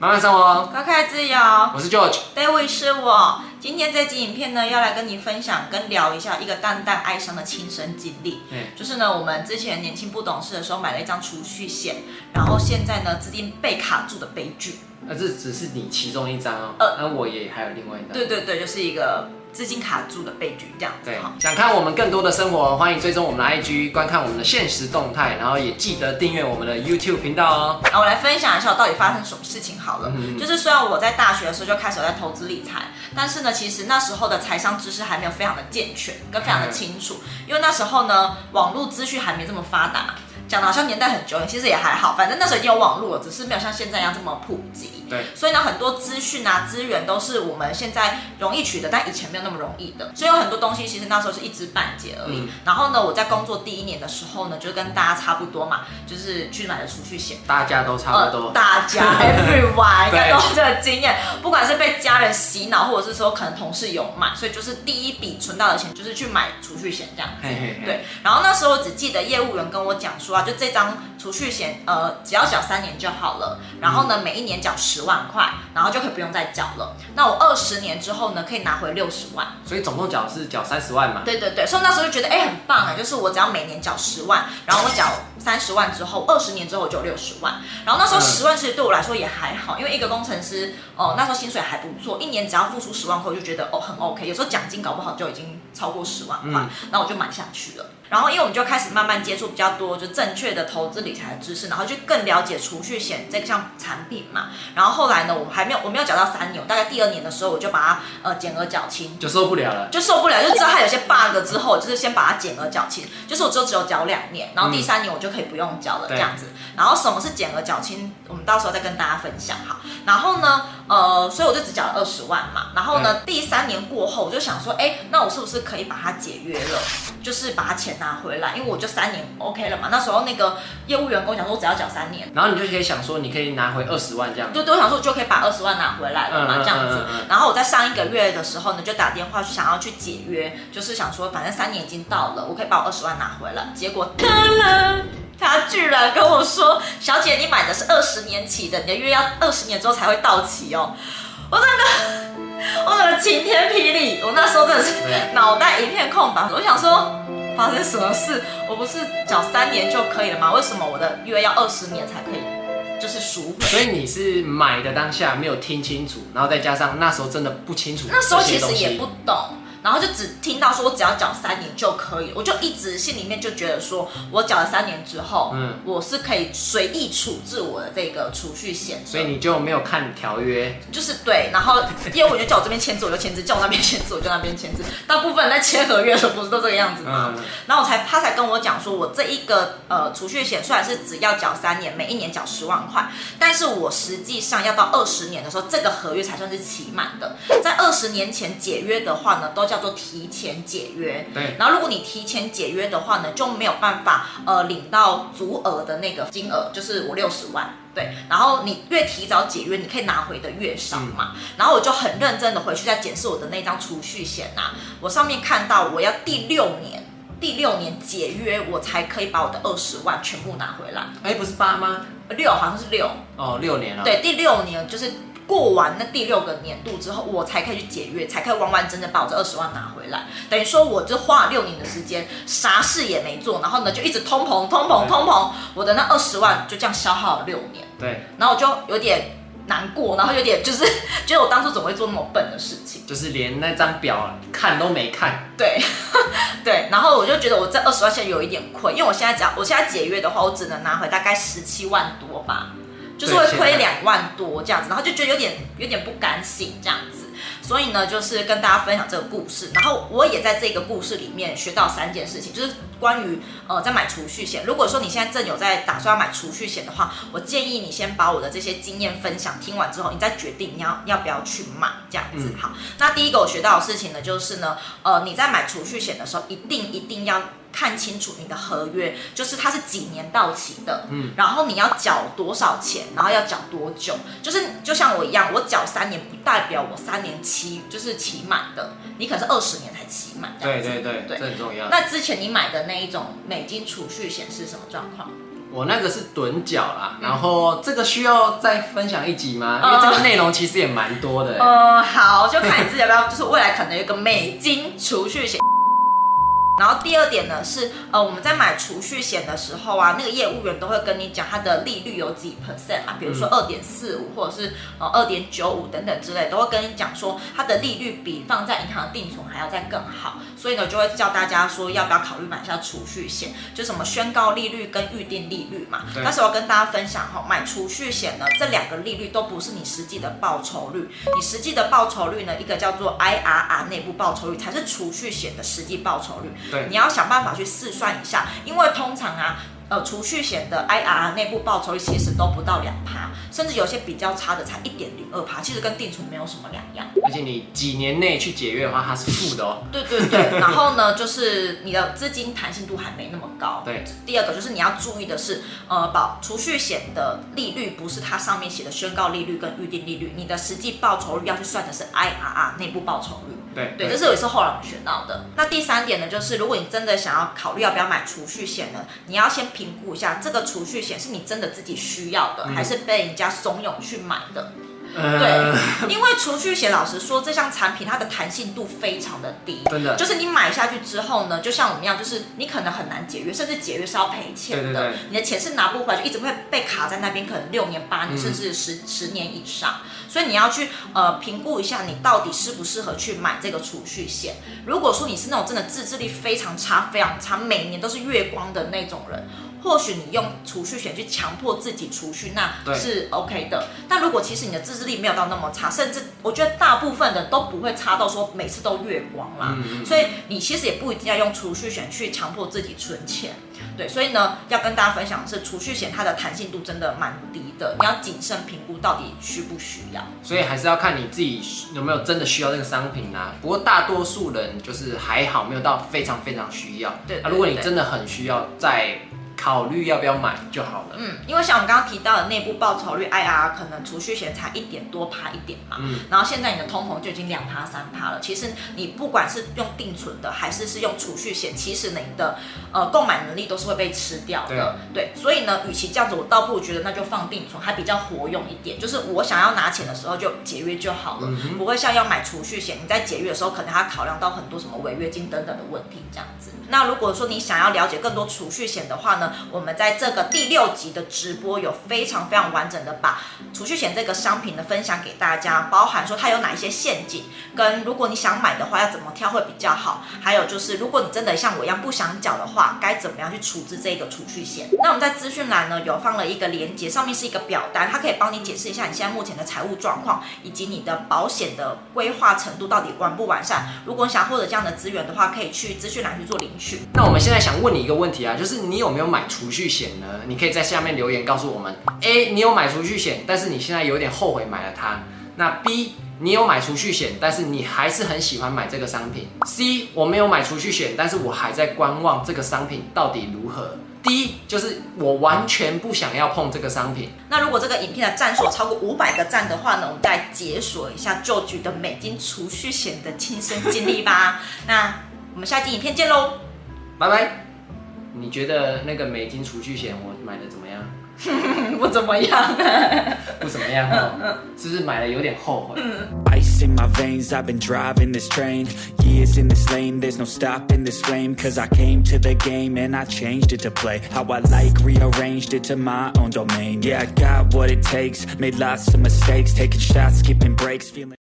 慢慢生活，高开自由。我是 George，David 是我。今天这集影片呢，要来跟你分享跟聊一下一个淡淡哀伤的亲身经历。嗯，就是呢，我们之前年轻不懂事的时候买了一张储蓄险，然后现在呢，资金被卡住的悲剧。那这只是你其中一张哦，呃，那我也还有另外一张。对对对，就是一个。资金卡住的悲剧，这样子。对，想看我们更多的生活，欢迎追踪我们的 IG，观看我们的现实动态，然后也记得订阅我们的 YouTube 频道哦。那我来分享一下我到底发生什么事情好了。嗯、就是虽然我在大学的时候就开始有在投资理财，但是呢，其实那时候的财商知识还没有非常的健全，跟非常的清楚，嗯、因为那时候呢，网络资讯还没这么发达。讲的好像年代很久远，其实也还好，反正那时候已经有网络了，只是没有像现在一样这么普及。对，所以呢，很多资讯啊、资源都是我们现在容易取得，但以前没有那么容易的。所以有很多东西，其实那时候是一知半解而已。嗯、然后呢，我在工作第一年的时候呢，就跟大家差不多嘛，就是去买了储蓄险。大家都差不多。呃、大家 everyone 应该都有这个经验，不管是被家人洗脑，或者是说可能同事有买，所以就是第一笔存到的钱就是去买储蓄险这样子。嘿嘿嘿对。然后那时候我只记得业务员跟我讲说啊，就这张。储蓄险，呃，只要缴三年就好了。然后呢，每一年缴十万块，然后就可以不用再缴了。那我二十年之后呢，可以拿回六十万。所以总共缴是缴三十万嘛？对对对，所以那时候就觉得，哎，很棒啊，就是我只要每年缴十万，然后我缴三十万之后，二十年之后就有六十万。然后那时候十万其实对我来说也还好，因为一个工程师，哦，那时候薪水还不错，一年只要付出十万块，我就觉得哦很 OK。有时候奖金搞不好就已经超过十万块，嗯、那我就买下去了。然后，因为我们就开始慢慢接触比较多，就正确的投资理财的知识，然后就更了解储蓄险这项产品嘛。然后后来呢，我们还没有，我没有缴到三年，我大概第二年的时候，我就把它呃减额缴清，就受不了了，就受不了，就知道它有些 bug 之后，就是先把它减额缴清，就是我只有只有缴两年，然后第三年我就可以不用缴了这样子。嗯、然后什么是减额缴清？我们到时候再跟大家分享哈。然后呢，呃，所以我就只缴了二十万嘛。然后呢，嗯、第三年过后，我就想说，哎，那我是不是可以把它解约了？就是把它钱拿回来，因为我就三年 OK 了嘛。那时候那个业务员跟我讲说，我只要缴三年，然后你就可以想说，你可以拿回二十万这样。对对，我想说就可以把二十万拿回来了嘛，这样子。然后我在上一个月的时候呢，就打电话去想要去解约，就是想说，反正三年已经到了，我可以把我二十万拿回来。结果，他居然跟我说：“小姐，你买的是二十年期的，你的约要二十年之后才会到期哦。” 我真的，我真的晴天霹雳！我那时候真的是脑袋一片空白。我想说，发生什么事？我不是缴三年就可以了吗？为什么我的约要二十年才可以，就是赎回？所以你是买的当下没有听清楚，然后再加上那时候真的不清楚，那时候其实也不懂。然后就只听到说，我只要缴三年就可以，我就一直心里面就觉得说，我缴了三年之后，嗯，我是可以随意处置我的这个储蓄险，所以你就没有看条约，就是对，然后业务员就叫我这边签字，我就签字，叫我那边签字，我就那边签字。大部分人在签合约的时候不是都这个样子吗？嗯、然后我才他才跟我讲说，我这一个呃储蓄险虽然是只要缴三年，每一年缴十万块，但是我实际上要到二十年的时候，这个合约才算是期满的。在二十年前解约的话呢，都叫做提前解约，对。然后如果你提前解约的话呢，就没有办法呃领到足额的那个金额，就是五六十万，对。然后你越提早解约，你可以拿回的越少嘛。嗯、然后我就很认真的回去再检视我的那张储蓄险啊，我上面看到我要第六年，第六年解约，我才可以把我的二十万全部拿回来。哎，不是八吗？六好像是六。哦，六年了。对，第六年就是。过完那第六个年度之后，我才可以去解约，才可以完完整整把我这二十万拿回来。等于说，我就花了六年的时间，啥事也没做，然后呢，就一直通膨、通膨、通膨，我的那二十万就这样消耗了六年。对，然后我就有点难过，然后有点就是 觉得我当初怎么会做那么笨的事情，就是连那张表看都没看。对，对，然后我就觉得我这二十万现在有一点亏，因为我现在只要我现在解约的话，我只能拿回大概十七万多吧。就是会亏两万多这样子，然后就觉得有点有点不甘心这样子，所以呢，就是跟大家分享这个故事。然后我也在这个故事里面学到三件事情，就是关于呃在买储蓄险。如果说你现在正有在打算要买储蓄险的话，我建议你先把我的这些经验分享听完之后，你再决定你要要不要去买这样子。好，那第一个我学到的事情呢，就是呢，呃，你在买储蓄险的时候，一定一定要。看清楚你的合约，就是它是几年到期的，嗯，然后你要缴多少钱，然后要缴多久，就是就像我一样，我缴三年不代表我三年期就是期满的，你可能是二十年才期满。对对对，对这很重要。那之前你买的那一种美金储蓄险是什么状况？我那个是趸缴啦，然后这个需要再分享一集吗？嗯、因为这个内容其实也蛮多的。嗯，好，就看你自己要不要，就是未来可能有一个美金储蓄险。然后第二点呢是，呃，我们在买储蓄险的时候啊，那个业务员都会跟你讲它的利率有几 percent 啊，比如说二点四五或者是呃二点九五等等之类，都会跟你讲说它的利率比放在银行定存还要再更好，所以呢就会叫大家说要不要考虑买一下储蓄险，就什么宣告利率跟预定利率嘛。但是我要跟大家分享哈，买储蓄险呢，这两个利率都不是你实际的报酬率，你实际的报酬率呢，一个叫做 IRR 内部报酬率才是储蓄险的实际报酬率。你要想办法去试算一下，因为通常啊，呃，储蓄险的 IRR 内部报酬率其实都不到两趴，甚至有些比较差的才一点零二趴，其实跟定存没有什么两样。而且你几年内去解约的话，它是负的哦。对对对，然后呢，就是你的资金弹性度还没那么高。对，第二个就是你要注意的是，呃，保储蓄险的利率不是它上面写的宣告利率跟预定利率，你的实际报酬率要去算的是 IRR 内部报酬率。对对，这是也是后来我们学到的。那第三点呢，就是如果你真的想要考虑要不要买储蓄险呢，你要先评估一下这个储蓄险是你真的自己需要的，嗯、还是被人家怂恿去买的。呃、对，因为储蓄险，老实说，这项产品它的弹性度非常的低，真的，就是你买下去之后呢，就像我们一样，就是你可能很难解约，甚至解约是要赔钱的，对对对，你的钱是拿不回来，就一直会被卡在那边，可能六年、八年，甚至十、嗯、十年以上。所以你要去呃评估一下，你到底适不适合去买这个储蓄险。如果说你是那种真的自制力非常差、非常差，每年都是月光的那种人。或许你用储蓄险去强迫自己储蓄，那是 OK 的。但如果其实你的自制力没有到那么差，甚至我觉得大部分的都不会差到说每次都月光啦。所以你其实也不一定要用储蓄险去强迫自己存钱。对，所以呢，要跟大家分享的是，储蓄险它的弹性度真的蛮低的，你要谨慎评估到底需不需要。所以还是要看你自己有没有真的需要这个商品啊。不过大多数人就是还好，没有到非常非常需要。对，对，对，对。啊，如果你真的很需要，再。考虑要不要买就好了。嗯，因为像我们刚刚提到的内部报酬率 IRR 可能储蓄险才一点多趴一点嘛。嗯。然后现在你的通膨就已经两趴三趴了。其实你不管是用定存的还是是用储蓄险，其实你的呃购买能力都是会被吃掉的。对。所以呢，与其这样子，我倒不如觉得那就放定存还比较活用一点。就是我想要拿钱的时候就节约就好了，嗯、不会像要买储蓄险，你在节约的时候可能还要考量到很多什么违约金等等的问题这样子。那如果说你想要了解更多储蓄险的话呢，我们在这个第六集的直播有非常非常完整的把储蓄险这个商品呢分享给大家，包含说它有哪一些陷阱，跟如果你想买的话要怎么挑会比较好，还有就是如果你真的像我一样不想缴的话，该怎么样去处置这个储蓄险。那我们在资讯栏呢有放了一个连接，上面是一个表单，它可以帮你解释一下你现在目前的财务状况，以及你的保险的规划程度到底完不完善。如果你想获得这样的资源的话，可以去资讯栏去做领取。那我们现在想问你一个问题啊，就是你有没有买储蓄险？呢？你可以在下面留言告诉我们：A，你有买储蓄险，但是你现在有点后悔买了它。那 B，你有买储蓄险，但是你还是很喜欢买这个商品。C，我没有买储蓄险，但是我还在观望这个商品到底如何。D，就是我完全不想要碰这个商品。那如果这个影片的赞数超过五百个赞的话呢，我们再解锁一下旧局的美金储蓄险的亲身经历吧。那我们下期影片见喽，拜拜。你觉得那个美金储蓄险我买的怎么样？不怎么样，不怎么样哦，是不是买了有点后悔？Ice in my veins, I've been driving this train. Years in this lane, there's no stopping this flame. Cause I came to the game and I changed it to play. How I like, rearranged it to my own domain. Yeah, I got what it takes, made lots of mistakes, taking shots, skipping breaks, feeling.